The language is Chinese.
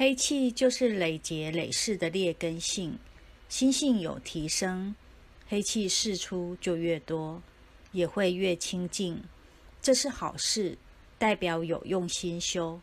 黑气就是累劫累世的劣根性，心性有提升，黑气释出就越多，也会越清净，这是好事，代表有用心修。